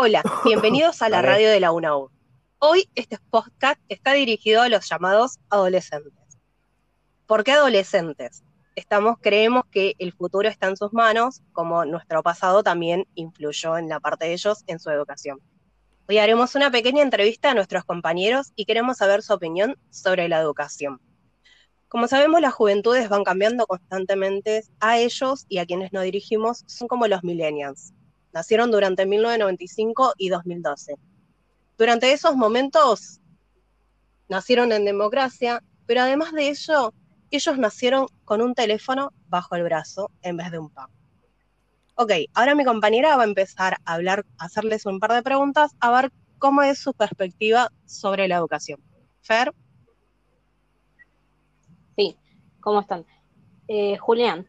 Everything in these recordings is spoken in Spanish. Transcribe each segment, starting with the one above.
Hola, bienvenidos a la radio de la UNAU. Hoy este podcast está dirigido a los llamados adolescentes. ¿Por qué adolescentes? Estamos, creemos que el futuro está en sus manos, como nuestro pasado también influyó en la parte de ellos en su educación. Hoy haremos una pequeña entrevista a nuestros compañeros y queremos saber su opinión sobre la educación. Como sabemos, las juventudes van cambiando constantemente. A ellos y a quienes nos dirigimos son como los millennials. Nacieron durante 1995 y 2012. Durante esos momentos nacieron en democracia, pero además de ello, ellos nacieron con un teléfono bajo el brazo en vez de un pan. Ok, ahora mi compañera va a empezar a hablar, a hacerles un par de preguntas, a ver cómo es su perspectiva sobre la educación. Fer, Sí, ¿cómo están? Eh, Julián,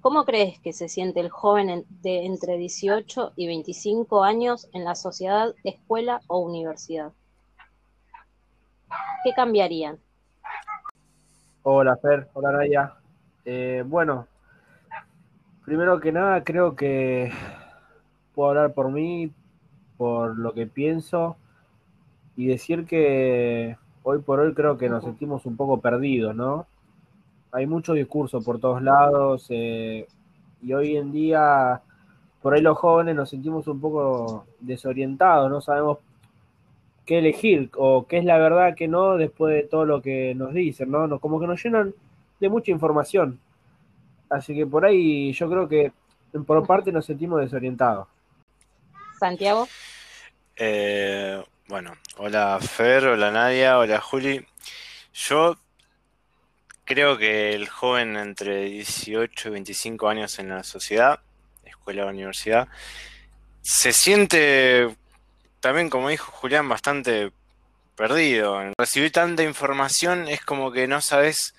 ¿cómo crees que se siente el joven en- de entre 18 y 25 años en la sociedad, escuela o universidad? ¿Qué cambiarían? Hola Fer, hola Naya. Eh, bueno, primero que nada creo que puedo hablar por mí, por lo que pienso y decir que hoy por hoy creo que nos sentimos un poco perdidos, ¿no? Hay mucho discurso por todos lados eh, y hoy en día por ahí los jóvenes nos sentimos un poco desorientados, no sabemos qué elegir o qué es la verdad, qué no, después de todo lo que nos dicen, ¿no? Nos- como que nos llenan de mucha información. Así que por ahí yo creo que por parte nos sentimos desorientados. Santiago, Eh, bueno, hola Fer, hola Nadia, hola Juli. Yo creo que el joven entre 18 y 25 años en la sociedad, escuela o universidad, se siente también, como dijo Julián, bastante perdido. Recibir tanta información es como que no sabes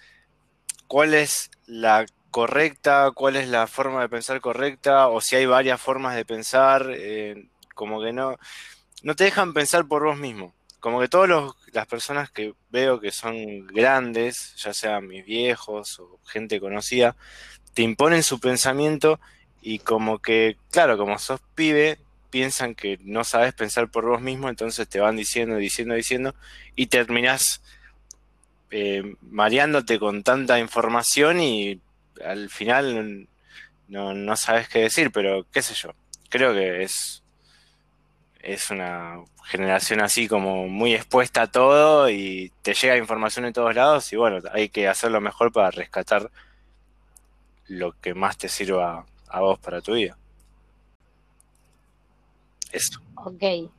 cuál es la correcta, cuál es la forma de pensar correcta, o si hay varias formas de pensar, eh, como que no no te dejan pensar por vos mismo. Como que todas las personas que veo que son grandes, ya sean mis viejos o gente conocida, te imponen su pensamiento y como que, claro, como sos pibe, piensan que no sabes pensar por vos mismo, entonces te van diciendo, diciendo, diciendo, y terminás eh, mareándote con tanta información y al final no, no sabes qué decir, pero qué sé yo, creo que es es una generación así como muy expuesta a todo y te llega información de todos lados y bueno, hay que hacer lo mejor para rescatar lo que más te sirva a vos para tu vida. Eso. ok.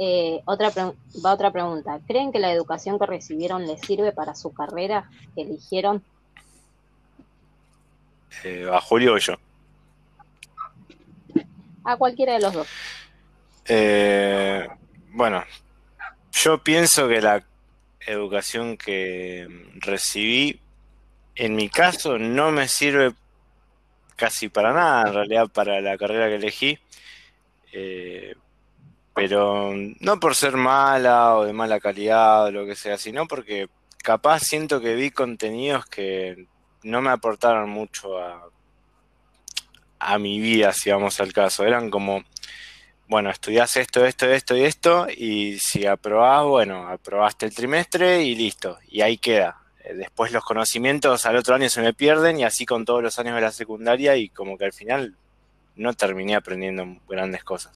Eh, otra va otra pregunta. ¿Creen que la educación que recibieron les sirve para su carrera que eligieron? Eh, a Julio o yo. A cualquiera de los dos. Eh, bueno, yo pienso que la educación que recibí, en mi caso, no me sirve casi para nada, en realidad, para la carrera que elegí. Eh, pero no por ser mala o de mala calidad o lo que sea, sino porque capaz siento que vi contenidos que no me aportaron mucho a, a mi vida, si vamos al caso. Eran como bueno, estudiás esto, esto, esto y esto, y si aprobás, bueno, aprobaste el trimestre y listo, y ahí queda. Eh, Después los conocimientos al otro año se me pierden y así con todos los años de la secundaria y como que al final no terminé aprendiendo grandes cosas.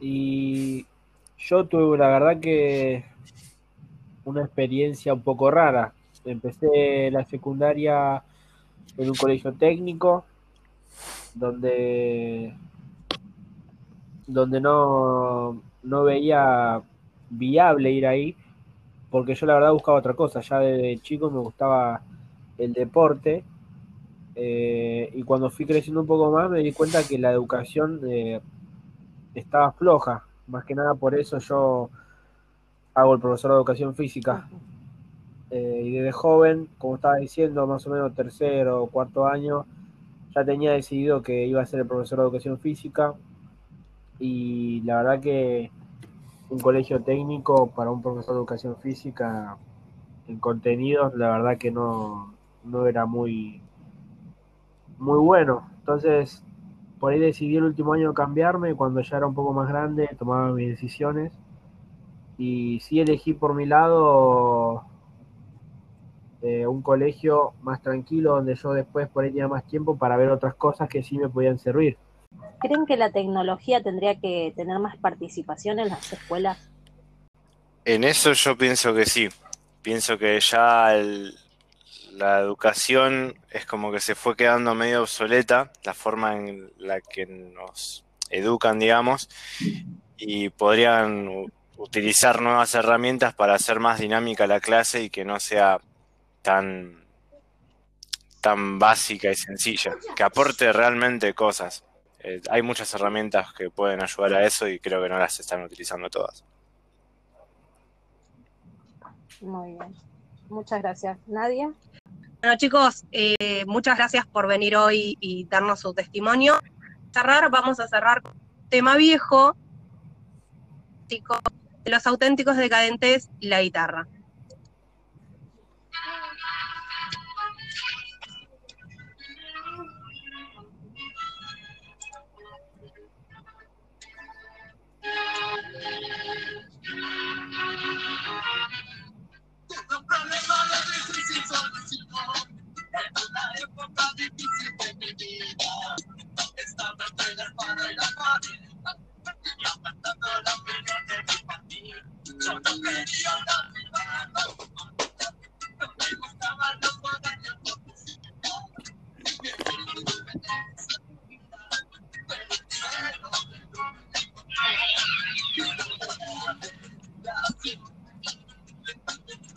Y yo tuve la verdad que una experiencia un poco rara. Empecé la secundaria en un colegio técnico donde donde no, no veía viable ir ahí, porque yo la verdad buscaba otra cosa. Ya desde chico me gustaba el deporte, eh, y cuando fui creciendo un poco más me di cuenta que la educación eh, estaba floja. Más que nada por eso yo hago el profesor de educación física. Eh, y desde joven, como estaba diciendo, más o menos tercero o cuarto año, ya tenía decidido que iba a ser el profesor de educación física y la verdad que un colegio técnico para un profesor de educación física en contenidos, la verdad que no, no era muy, muy bueno. Entonces por ahí decidí el último año cambiarme, cuando ya era un poco más grande, tomaba mis decisiones. Y sí elegí por mi lado eh, un colegio más tranquilo, donde yo después por ahí tenía más tiempo para ver otras cosas que sí me podían servir. ¿Creen que la tecnología tendría que tener más participación en las escuelas? En eso yo pienso que sí. Pienso que ya la educación es como que se fue quedando medio obsoleta, la forma en la que nos educan, digamos, y podrían utilizar nuevas herramientas para hacer más dinámica la clase y que no sea tan, tan básica y sencilla, que aporte realmente cosas. Eh, hay muchas herramientas que pueden ayudar a eso y creo que no las están utilizando todas. Muy bien. Muchas gracias. Nadia. Bueno, chicos, eh, muchas gracias por venir hoy y darnos su testimonio. Cerrar, vamos a cerrar con un tema viejo, chicos, de los auténticos decadentes y la guitarra.